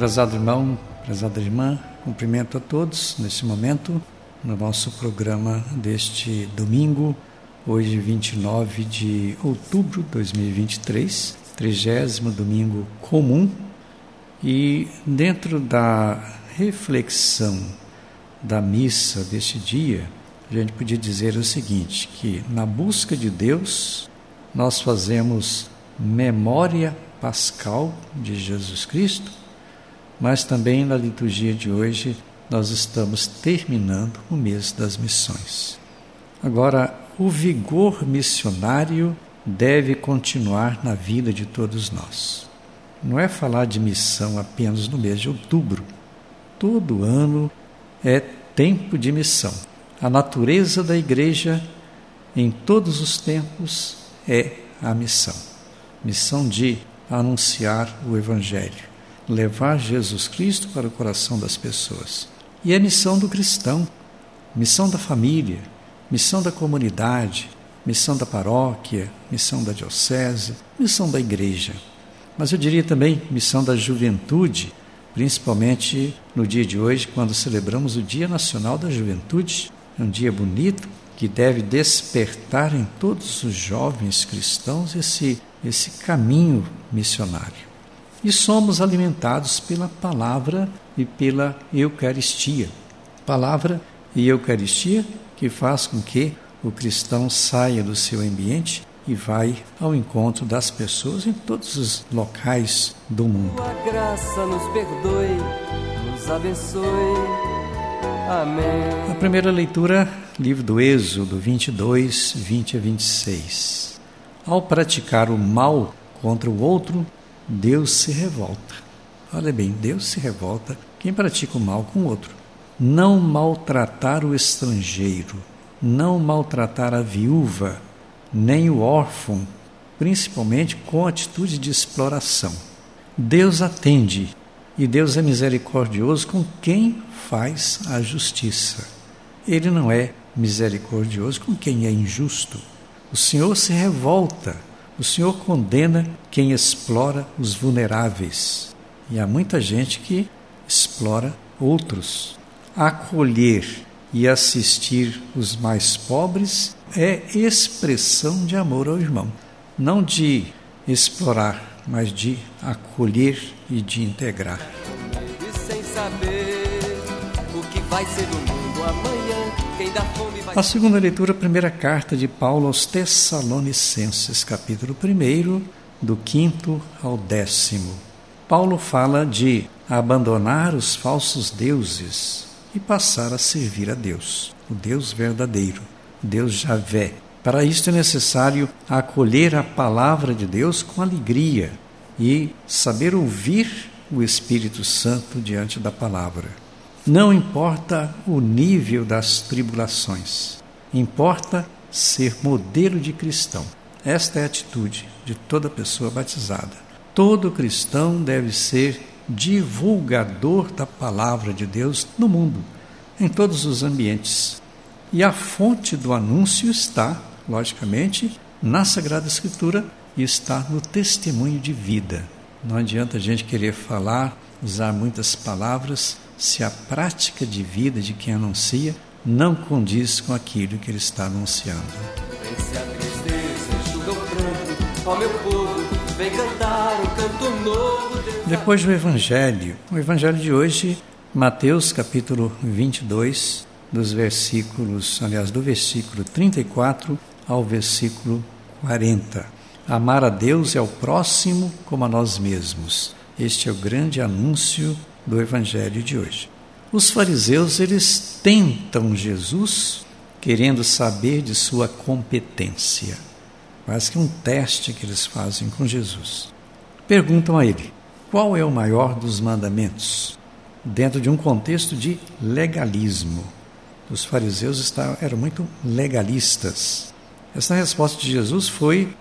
Prezado irmão, prezada irmã, cumprimento a todos neste momento no nosso programa deste domingo, hoje 29 de outubro de 2023, trigésimo domingo comum, e dentro da reflexão da missa deste dia, a gente podia dizer o seguinte: que na busca de Deus nós fazemos memória pascal de Jesus Cristo, mas também na liturgia de hoje nós estamos terminando o mês das missões. Agora, o vigor missionário deve continuar na vida de todos nós. Não é falar de missão apenas no mês de outubro. Todo ano é tempo de missão. A natureza da igreja em todos os tempos é a missão. Missão de anunciar o evangelho, levar Jesus Cristo para o coração das pessoas. E é missão do cristão, missão da família, missão da comunidade, missão da paróquia, missão da diocese, missão da igreja. Mas eu diria também missão da juventude, principalmente no dia de hoje, quando celebramos o Dia Nacional da Juventude. É um dia bonito que deve despertar em todos os jovens cristãos esse, esse caminho missionário. E somos alimentados pela palavra e pela Eucaristia. Palavra e Eucaristia que faz com que o cristão saia do seu ambiente e vai ao encontro das pessoas em todos os locais do mundo. A graça nos perdoe, nos abençoe. Amém. A primeira leitura, livro do Êxodo 22, 20 a 26. Ao praticar o mal contra o outro, Deus se revolta. Olha bem, Deus se revolta quem pratica o mal com o outro. Não maltratar o estrangeiro, não maltratar a viúva, nem o órfão, principalmente com atitude de exploração. Deus atende e Deus é misericordioso com quem faz a justiça. Ele não é misericordioso com quem é injusto. O Senhor se revolta o Senhor condena quem explora os vulneráveis. E há muita gente que explora outros. Acolher e assistir os mais pobres é expressão de amor ao irmão, não de explorar, mas de acolher e de integrar. E sem saber o que vai ser do mundo amanhã, A segunda leitura, a primeira carta de Paulo aos Tessalonicenses, capítulo 1, do quinto ao décimo. Paulo fala de abandonar os falsos deuses e passar a servir a Deus, o Deus verdadeiro, Deus Javé. Para isto é necessário acolher a palavra de Deus com alegria e saber ouvir o Espírito Santo diante da palavra. Não importa o nível das tribulações, importa ser modelo de cristão. Esta é a atitude de toda pessoa batizada. Todo cristão deve ser divulgador da palavra de Deus no mundo, em todos os ambientes. E a fonte do anúncio está, logicamente, na Sagrada Escritura e está no testemunho de vida. Não adianta a gente querer falar, usar muitas palavras, se a prática de vida de quem anuncia não condiz com aquilo que ele está anunciando. Vence a tristeza, enxuga o pranto, ó meu povo, vem cantar canto novo. Deus Depois do Evangelho, o Evangelho de hoje, Mateus capítulo 22, dos versículos, aliás, do versículo 34 ao versículo 40. Amar a Deus e ao próximo como a nós mesmos. Este é o grande anúncio do evangelho de hoje. Os fariseus, eles tentam Jesus querendo saber de sua competência. Quase que um teste que eles fazem com Jesus. Perguntam a ele: qual é o maior dos mandamentos? Dentro de um contexto de legalismo. Os fariseus eram muito legalistas. Essa resposta de Jesus foi,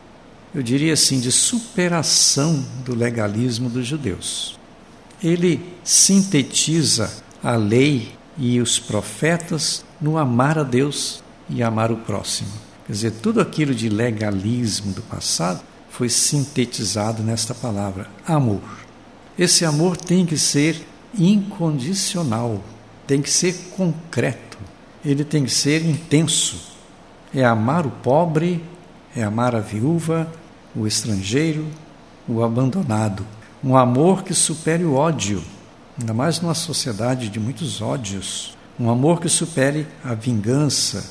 eu diria assim, de superação do legalismo dos judeus. Ele sintetiza a lei e os profetas no amar a Deus e amar o próximo. Quer dizer, tudo aquilo de legalismo do passado foi sintetizado nesta palavra, amor. Esse amor tem que ser incondicional, tem que ser concreto, ele tem que ser intenso. É amar o pobre, é amar a viúva, o estrangeiro, o abandonado. Um amor que supere o ódio, ainda mais numa sociedade de muitos ódios. Um amor que supere a vingança.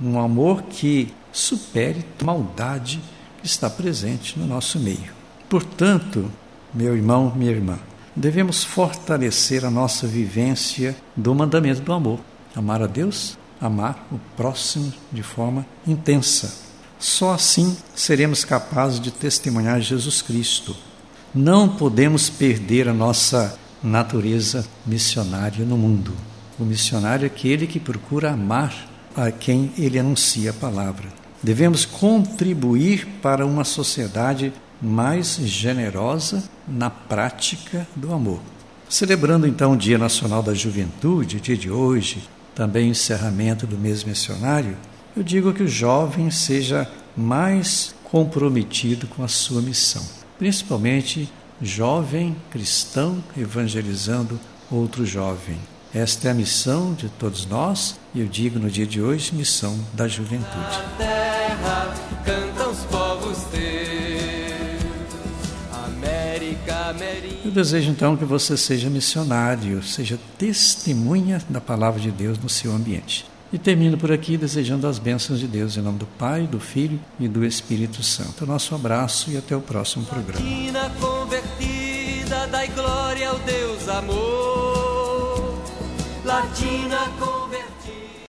Um amor que supere a maldade que está presente no nosso meio. Portanto, meu irmão, minha irmã, devemos fortalecer a nossa vivência do mandamento do amor. Amar a Deus, amar o próximo de forma intensa. Só assim seremos capazes de testemunhar Jesus Cristo. Não podemos perder a nossa natureza missionária no mundo. O missionário é aquele que procura amar a quem ele anuncia a palavra. Devemos contribuir para uma sociedade mais generosa na prática do amor. Celebrando então o Dia Nacional da Juventude, dia de hoje, também o encerramento do mês missionário, eu digo que o jovem seja mais comprometido com a sua missão, principalmente jovem cristão evangelizando outro jovem. Esta é a missão de todos nós, e eu digo no dia de hoje, missão da juventude. terra cantam os povos América, América. Eu desejo então que você seja missionário, seja testemunha da palavra de Deus no seu ambiente. E termino por aqui desejando as bênçãos de Deus em nome do Pai, do Filho e do Espírito Santo. Nosso abraço e até o próximo programa. Latina convertida, dai glória ao Deus amor. Latina convertida.